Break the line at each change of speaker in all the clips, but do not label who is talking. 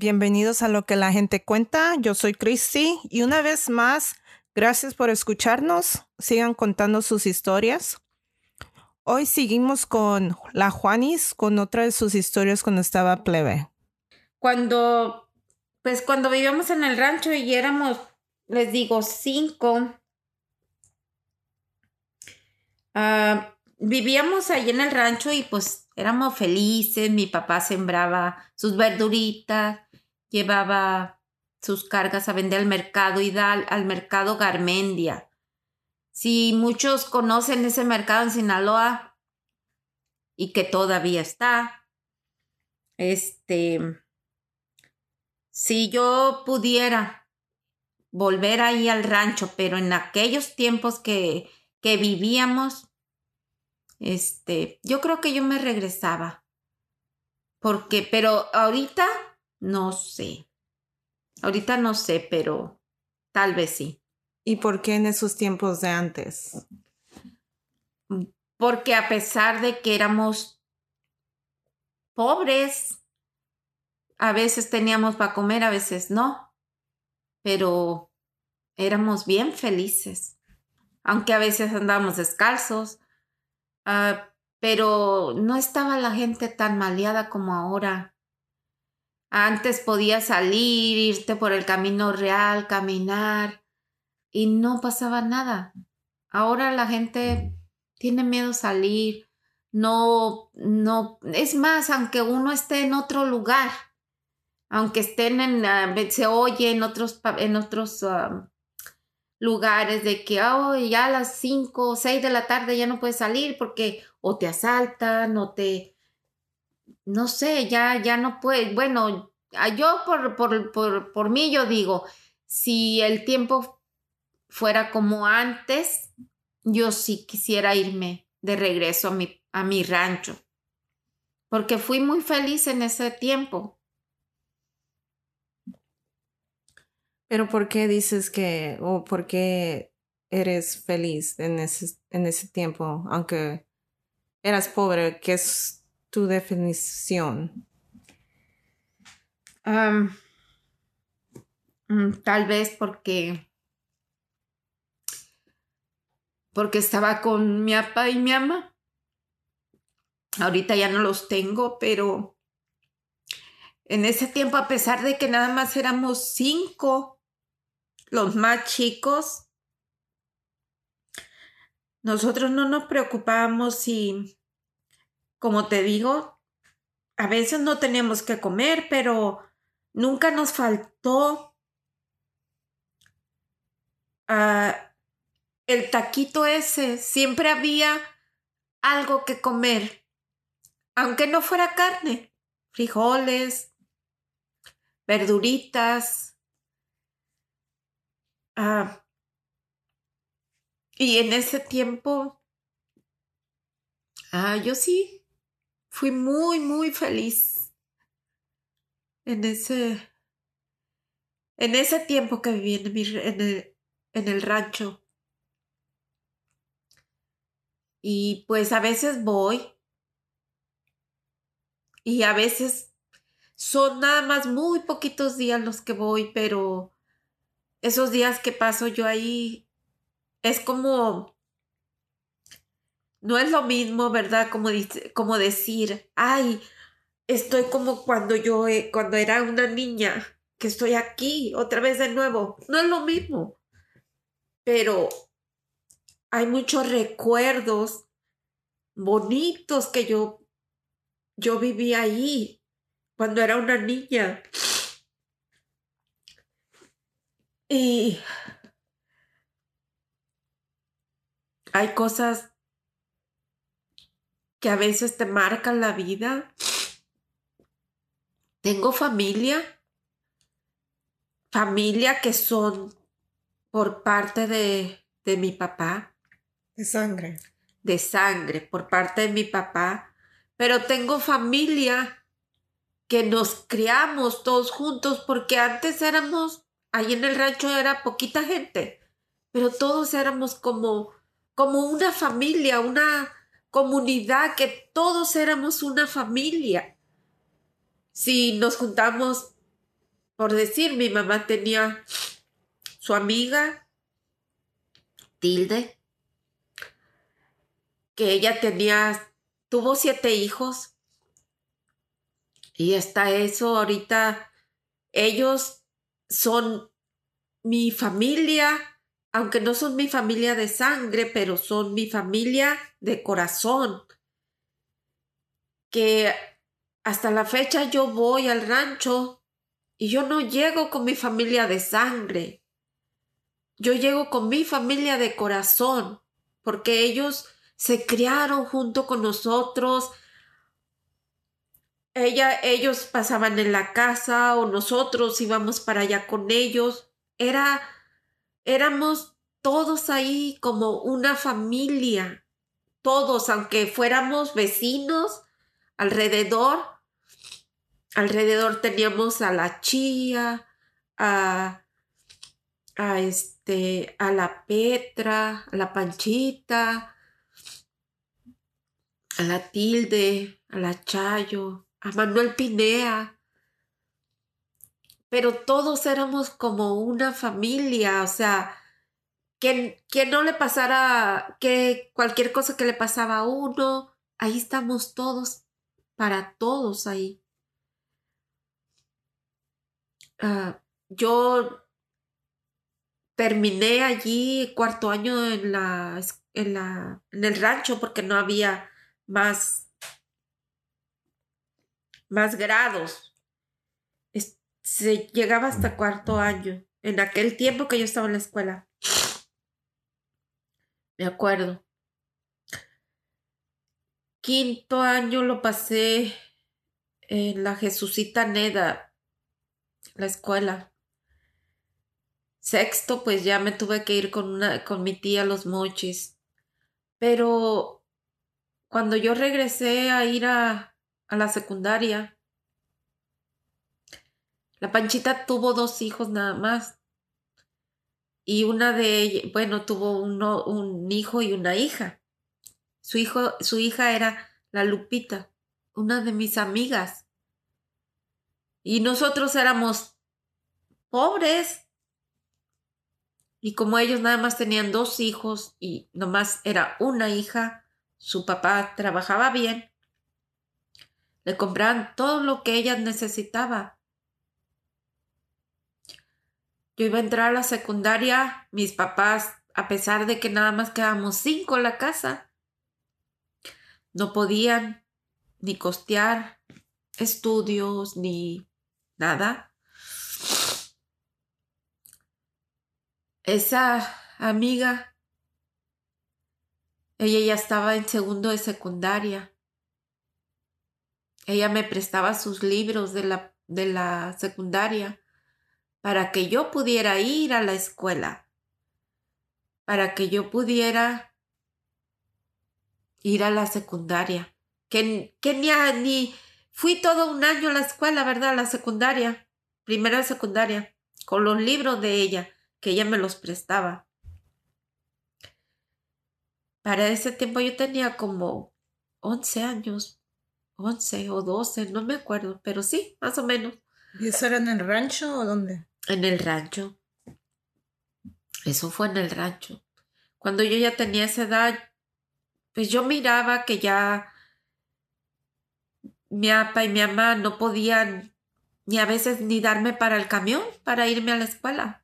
Bienvenidos a lo que la gente cuenta. Yo soy Christy y una vez más, gracias por escucharnos. Sigan contando sus historias. Hoy seguimos con la Juanis con otra de sus historias cuando estaba plebe.
Cuando, pues cuando vivíamos en el rancho y éramos, les digo, cinco, ah, vivíamos ahí en el rancho y pues éramos felices. Mi papá sembraba sus verduritas, llevaba sus cargas a vender al mercado y da al mercado Garmendia. Si muchos conocen ese mercado en Sinaloa y que todavía está, este, si yo pudiera volver ahí al rancho, pero en aquellos tiempos que, que vivíamos, este, yo creo que yo me regresaba. Porque, pero ahorita no sé. Ahorita no sé, pero tal vez sí.
¿Y por qué en esos tiempos de antes?
Porque a pesar de que éramos pobres, a veces teníamos para comer, a veces no, pero éramos bien felices, aunque a veces andábamos descalzos, Ah, pero no estaba la gente tan maleada como ahora. Antes podías salir, irte por el camino real, caminar y no pasaba nada. Ahora la gente tiene miedo salir, no, no, es más, aunque uno esté en otro lugar, aunque estén en, ah, se oye en otros, en otros ah, lugares de que oh, ya a las 5 o 6 de la tarde ya no puedes salir porque o te asaltan o te no sé, ya ya no puedes. Bueno, yo por, por, por, por mí yo digo, si el tiempo fuera como antes, yo sí quisiera irme de regreso a mi, a mi rancho, porque fui muy feliz en ese tiempo.
Pero ¿por qué dices que, o por qué eres feliz en ese, en ese tiempo, aunque eras pobre? ¿Qué es tu definición?
Mm, tal vez porque porque estaba con mi papá y mi mamá. Ahorita ya no los tengo, pero en ese tiempo, a pesar de que nada más éramos cinco, los más chicos, nosotros no nos preocupábamos si, como te digo, a veces no teníamos que comer, pero nunca nos faltó ah, el taquito ese. Siempre había algo que comer, aunque no fuera carne, frijoles, verduritas, Ah, y en ese tiempo, ah, yo sí, fui muy, muy feliz en ese, en ese tiempo que viví en, el, en el rancho. Y pues a veces voy y a veces son nada más muy poquitos días los que voy, pero esos días que paso yo ahí es como no es lo mismo, ¿verdad? Como, como decir, ay, estoy como cuando yo, eh, cuando era una niña, que estoy aquí otra vez de nuevo. No es lo mismo. Pero hay muchos recuerdos bonitos que yo, yo viví ahí cuando era una niña. Y hay cosas que a veces te marcan la vida. Tengo familia, familia que son por parte de, de mi papá.
De sangre.
De sangre, por parte de mi papá. Pero tengo familia que nos criamos todos juntos porque antes éramos ahí en el rancho era poquita gente, pero todos éramos como, como una familia, una comunidad, que todos éramos una familia. Si nos juntamos por decir, mi mamá tenía su amiga, Tilde, que ella tenía, tuvo siete hijos. Y está eso, ahorita ellos son mi familia, aunque no son mi familia de sangre, pero son mi familia de corazón. Que hasta la fecha yo voy al rancho y yo no llego con mi familia de sangre. Yo llego con mi familia de corazón, porque ellos se criaron junto con nosotros. Ella, ellos pasaban en la casa o nosotros íbamos para allá con ellos. Era, éramos todos ahí como una familia. Todos, aunque fuéramos vecinos alrededor, alrededor teníamos a la chía, a, a este, a la Petra, a la Panchita, a la Tilde, a la Chayo, a Manuel Pinea. Pero todos éramos como una familia, o sea, que, que no le pasara, que cualquier cosa que le pasaba a uno, ahí estamos todos, para todos ahí. Ah, yo terminé allí cuarto año en la, en la en el rancho porque no había más más grados. Se llegaba hasta cuarto año en aquel tiempo que yo estaba en la escuela. Me acuerdo. Quinto año lo pasé en la Jesucita Neda la escuela. Sexto, pues ya me tuve que ir con, una, con mi tía los mochis. Pero cuando yo regresé a ir a, a la secundaria, la Panchita tuvo dos hijos nada más. Y una de ellas, bueno, tuvo uno, un hijo y una hija. Su, hijo, su hija era la Lupita, una de mis amigas. Y nosotros éramos pobres. Y como ellos nada más tenían dos hijos y nomás era una hija, su papá trabajaba bien, le compraban todo lo que ella necesitaba. Yo iba a entrar a la secundaria, mis papás, a pesar de que nada más quedábamos cinco en la casa, no podían ni costear estudios ni nada. Esa amiga, ella ya estaba en segundo de secundaria. Ella me prestaba sus libros de la, de la secundaria para que yo pudiera ir a la escuela, para que yo pudiera ir a la secundaria. Que, que ni, Fui todo un año a la escuela, ¿verdad? A la secundaria, primera secundaria, con los libros de ella, que ella me los prestaba. Para ese tiempo yo tenía como 11 años, 11 o 12, no me acuerdo, pero sí, más o menos.
¿Y eso era en el rancho o dónde?
En el rancho. Eso fue en el rancho. Cuando yo ya tenía esa edad, pues yo miraba que ya mi papá y mi mamá no podían ni a veces ni darme para el camión para irme a la escuela.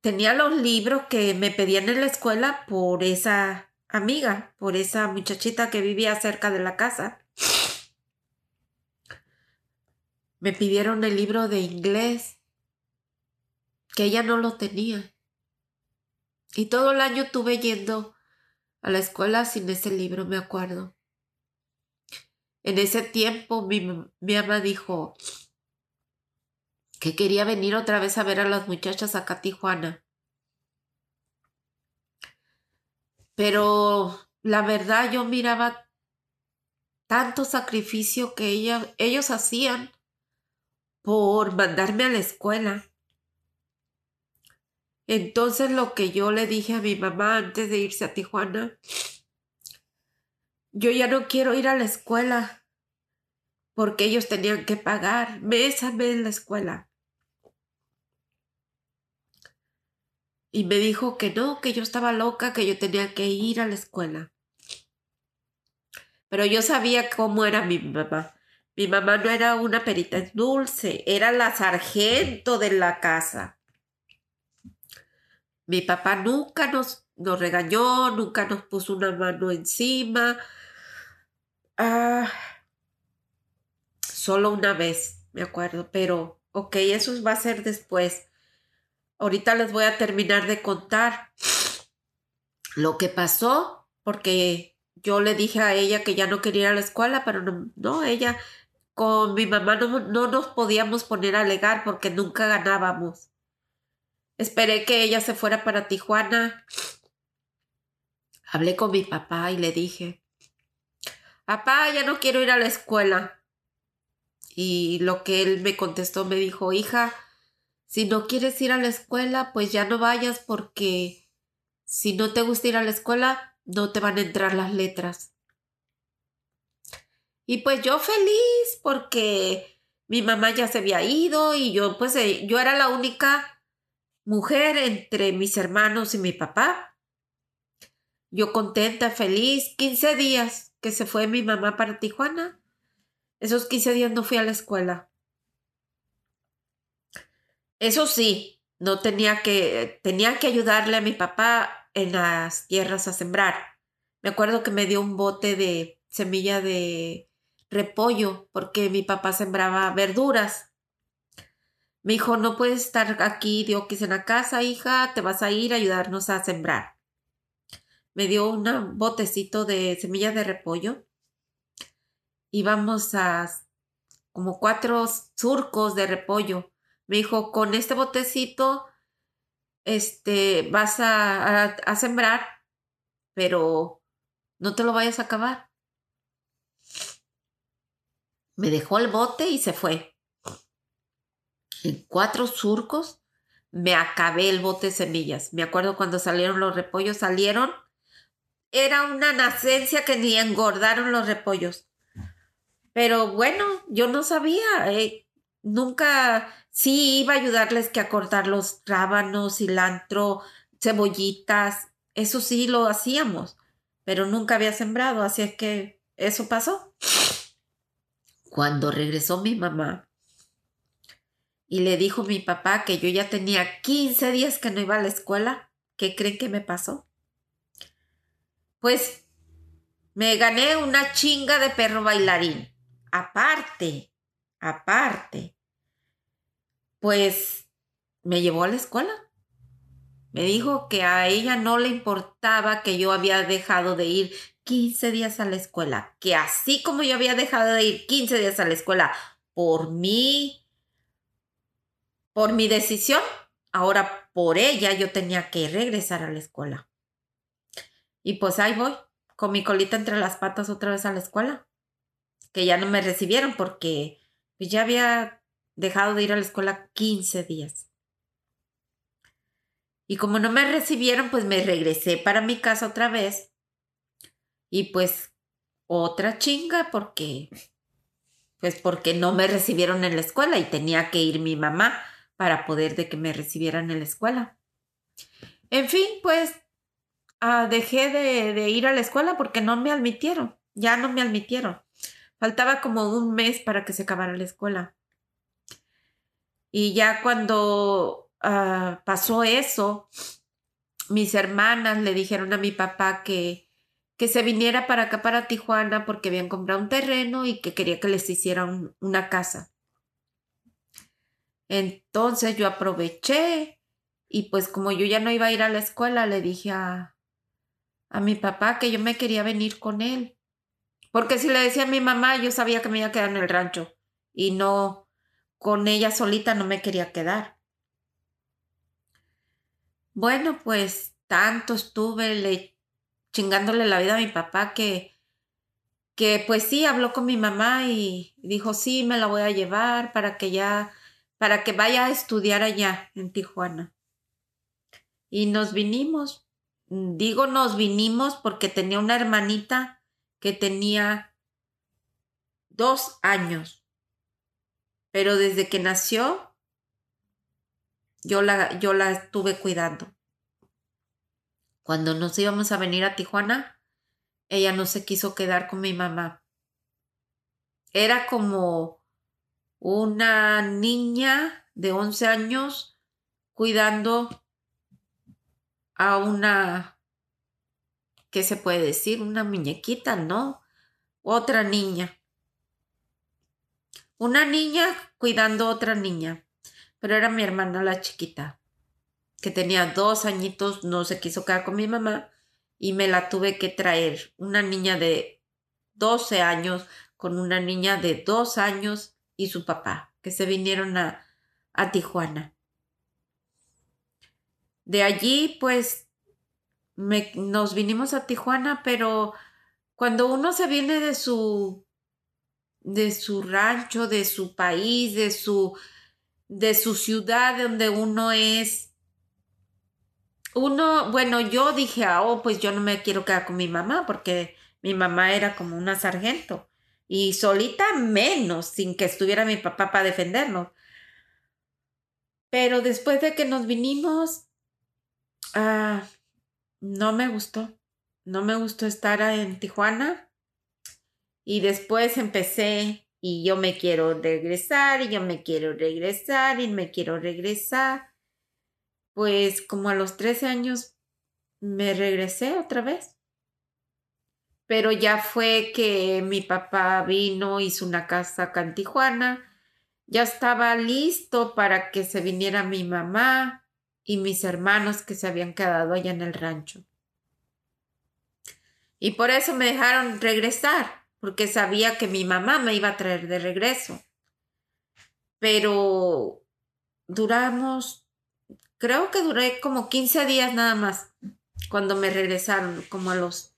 Tenía los libros que me pedían en la escuela por esa amiga, por esa muchachita que vivía cerca de la casa. Me pidieron el libro de inglés, que ella no lo tenía. Y todo el año tuve yendo a la escuela sin ese libro, me acuerdo. En ese tiempo mi, mamá dijo que quería venir otra vez a ver a las muchachas acá a Tijuana. Pero la verdad yo miraba tanto sacrificio que ellos hacían por mandarme a la escuela. Entonces lo que yo le dije a mi mamá antes de irse a Tijuana yo ya no quiero ir a la escuela. porque ellos tenían que pagar mes a la escuela. Y me dijo que no, que yo estaba loca, que yo tenía que ir a la escuela. Pero yo sabía cómo era mi mamá. Mi mamá no era una perita dulce, era la sargento de la casa. Mi papá nunca nos, nos regañó, nunca nos puso una mano encima. Ah, solo una vez, me acuerdo, pero ok, eso va a ser después. Ahorita les voy a terminar de contar lo que pasó, porque yo le dije a ella que ya no quería ir a la escuela, pero no, no ella con mi mamá no, no nos podíamos poner a alegar porque nunca ganábamos. Esperé que ella se fuera para Tijuana. Hablé con mi papá y le dije, papá, ya no quiero ir a la escuela. Y lo que él me contestó me dijo, hija, si no quieres ir a la escuela, pues ya no vayas porque si no te gusta ir a la escuela, no te van a entrar las letras. Y pues yo feliz porque mi mamá ya se había ido y yo pues eh, yo era la única mujer entre mis hermanos y mi papá. Yo contenta, feliz, 15 días que se fue mi mamá para Tijuana. Esos 15 días no fui a la escuela. Eso sí, no tenía que, tenía que ayudarle a mi papá en las tierras a sembrar. Me acuerdo que me dio un bote de semilla de repollo porque mi papá sembraba verduras. Me dijo, no puedes estar aquí que en la casa, hija, te vas a ir a ayudarnos a sembrar. Me dio un botecito de semilla de repollo íbamos a como cuatro surcos de repollo. Me dijo, con este botecito, este, vas a, a, sembrar, pero no te lo vayas a acabar. Me dejó el bote y se fue. En cuatro surcos me acabé el bote de semillas. Me acuerdo cuando salieron los repollos, salieron. Era una nacencia que ni engordaron los repollos. Pero bueno, yo no sabía, eh, nunca, sí iba a ayudarles que a cortar los rábanos, cilantro, cebollitas, eso sí lo hacíamos, pero nunca había sembrado, así es que eso pasó. Cuando regresó mi mamá y le dijo mi papá que yo ya tenía 15 días que no iba a la escuela, ¿qué creen que me pasó? Pues me gané una chinga de perro bailarín aparte, aparte, pues me llevó a la escuela. Me dijo que a ella no le importaba que yo había dejado de ir 15 días a la escuela, que así como yo había dejado de ir 15 días a la escuela por mí, por mi decisión, ahora por ella yo tenía que regresar a la escuela. Y pues ahí voy, con mi colita entre las patas otra vez a la escuela que ya no me recibieron porque pues, ya había dejado de ir a la escuela 15 días. Y como no me recibieron, pues me regresé para mi casa otra vez. Y pues otra chinga porque pues porque no me recibieron en la escuela y tenía que ir mi mamá para poder de que me recibieran en la escuela. En fin, pues ah, dejé de, ir a la escuela porque no me admitieron, ya no me admitieron. Faltaba como un mes para que se acabara la escuela. Y ya cuando ah, pasó eso, mis hermanas le dijeron a mi papá que, que se viniera para acá, para Tijuana, porque habían comprado un terreno y que quería que les hiciera una casa. Entonces yo aproveché y pues como yo ya no iba a ir a la escuela, le dije a, a mi papá que yo me quería venir con él. Porque si le decía a mi mamá, yo sabía que me iba a quedar en el rancho y no, con ella solita no me quería quedar. Bueno, pues tanto estuve le, chingándole la vida a mi papá que, que pues sí, habló con mi mamá y dijo, sí, me la voy a llevar para que ya, para que vaya a estudiar allá en Tijuana. Y nos vinimos. Digo nos vinimos porque tenía una hermanita que tenía dos años. Pero desde que nació, yo la, yo la estuve cuidando. Cuando nos íbamos a venir a Tijuana, ella no se quiso quedar con mi mamá. Era como una niña de 11 años cuidando a una, ¿qué se puede decir? Una muñequita, ¿no? Otra niña. Una niña cuidando a otra niña, pero era mi hermana la chiquita, que tenía dos añitos, no se quiso quedar con mi mamá y me la tuve que traer. Una niña de 12 años con una niña de dos años y su papá, que se vinieron a, a Tijuana. De allí, pues, me, nos vinimos a Tijuana, pero cuando uno se viene de su de su rancho, de su país, de su de su ciudad donde uno es uno, bueno, yo dije, ah, oh, pues yo no me quiero quedar con mi mamá porque mi mamá era como una sargento y solita menos, sin que estuviera mi papá para defendernos. Pero después de que nos vinimos, ah, no me gustó. No me gustó estar en Tijuana. Y después empecé y yo me quiero regresar y yo me quiero regresar y me quiero regresar. Pues como a los 13 años me regresé otra vez. Pero ya fue que mi papá vino, hizo una casa acá en Tijuana. Ya estaba listo para que se viniera mi mamá y mis hermanos que se habían quedado allá en el rancho. Y por eso me dejaron regresar, porque sabía que mi mamá me iba a traer de regreso. Pero duramos, creo que duré como 15 días nada más cuando me regresaron, como a los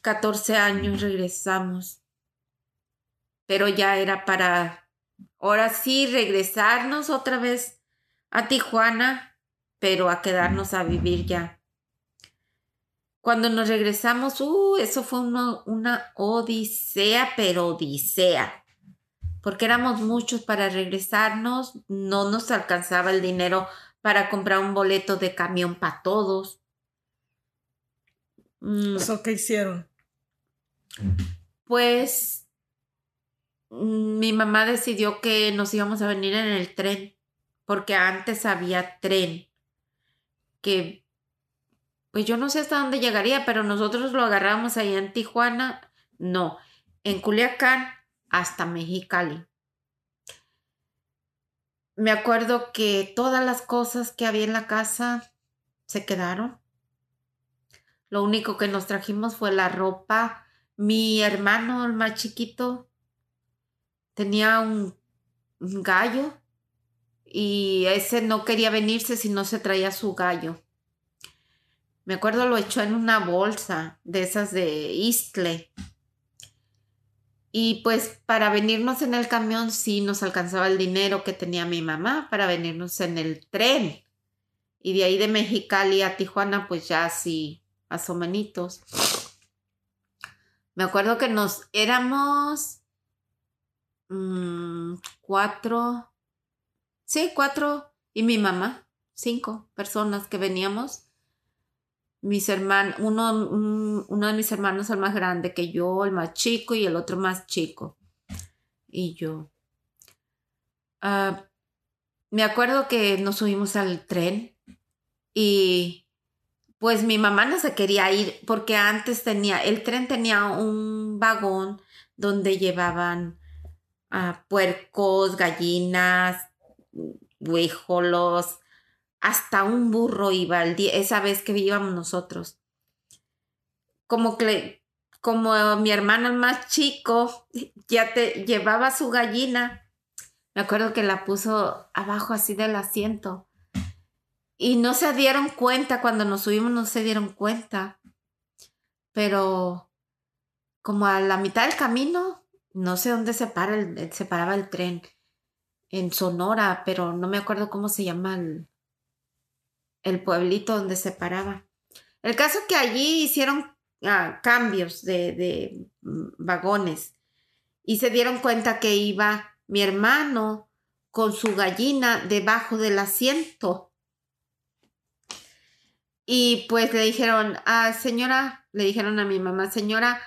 14 años regresamos. Pero ya era para, ahora sí, regresarnos otra vez a Tijuana, pero a quedarnos a vivir ya cuando nos regresamos, uh, eso fue una odisea, pero odisea. Porque éramos muchos para regresarnos, no nos alcanzaba el dinero para comprar un boleto de camión para todos.
Mm. ¿Eso qué hicieron?
Pues mm, mi mamá decidió que nos íbamos a venir en el tren, porque antes había tren que pues yo no sé hasta dónde llegaría, pero nosotros lo agarramos ahí en Tijuana, no, en Culiacán hasta Mexicali. Me acuerdo que todas las cosas que había en la casa se quedaron. Lo único que nos trajimos fue la ropa. Mi hermano, el más chiquito, tenía un, un gallo y ese no quería venirse si no se traía su gallo. Me acuerdo lo echó en una bolsa de esas de Istle. Y pues para venirnos en el camión sí nos alcanzaba el dinero que tenía mi mamá para venirnos en el tren. Y de ahí de Mexicali a Tijuana pues ya así a Somenitos. Me acuerdo que nos éramos mm, cuatro, sí, cuatro y mi mamá, cinco personas que veníamos mis hermanos, uno, uno de mis hermanos el más grande que yo, el más chico y el otro más chico. Y yo. Ah, me acuerdo que nos subimos al tren y pues mi mamá no se quería ir porque antes tenía, el tren tenía un vagón donde llevaban a puercos, gallinas, huijolos, hasta un burro iba el día, esa vez que íbamos nosotros. Como que, como mi hermano más chico ya te llevaba su gallina, me acuerdo que la puso abajo así del asiento. Y no se dieron cuenta, cuando nos subimos no se dieron cuenta. Pero como a la mitad del camino, no sé dónde se, para el, se paraba el tren. En Sonora, pero no me acuerdo cómo se llama el, el pueblito donde se paraba. El caso que allí hicieron ah, cambios de, de mm, vagones y se dieron cuenta que iba mi hermano con su gallina debajo del asiento. Y pues le dijeron, ah, señora, le dijeron a mi mamá, señora,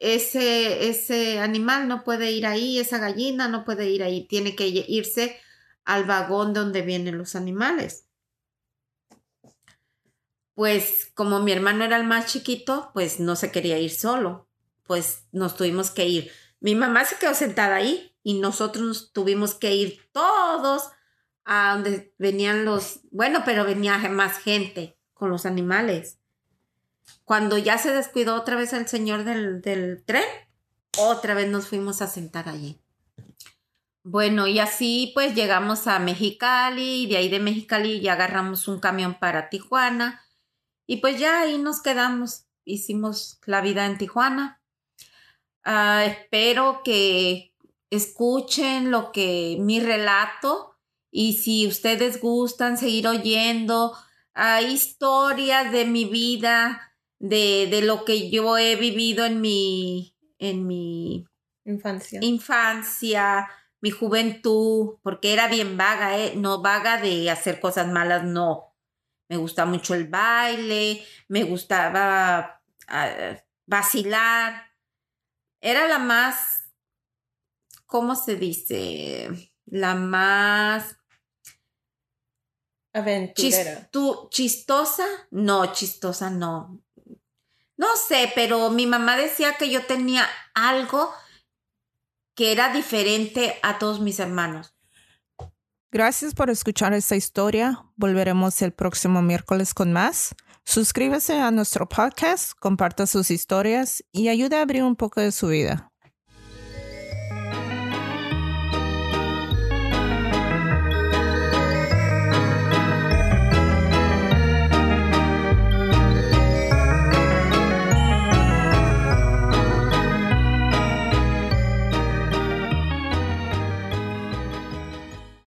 ese, ese animal no puede ir ahí, esa gallina no puede ir ahí, tiene que irse al vagón donde vienen los animales. Pues como mi hermano era el más chiquito, pues no se quería ir solo, pues nos tuvimos que ir. Mi mamá se quedó sentada ahí y nosotros tuvimos que ir todos a donde venían los, bueno, pero venía más gente con los animales. Cuando ya se descuidó otra vez el señor del, del tren, otra vez nos fuimos a sentar allí. Bueno, y así pues llegamos a Mexicali y de ahí de Mexicali ya agarramos un camión para Tijuana y pues ya ahí nos quedamos. Hicimos la vida en Tijuana. Ah, espero que escuchen lo que mi relato y si ustedes gustan seguir oyendo uh, historias de mi vida, de, de, lo que yo he vivido en mi, en mi
infancia.
infancia, mi juventud, porque era bien vaga, ¿eh? no vaga de hacer cosas malas, no. Me gustaba mucho el baile, me gustaba uh, vacilar. Era la más ¿cómo se dice? La más...
Aventurera.
¿Chistosa? No, chistosa no. No sé, pero mi mamá decía que yo tenía algo que era diferente a todos mis hermanos.
Gracias por escuchar esta historia. Volveremos el próximo miércoles con más. Suscríbase a nuestro podcast, comparta sus historias y ayude a abrir un poco de su vida.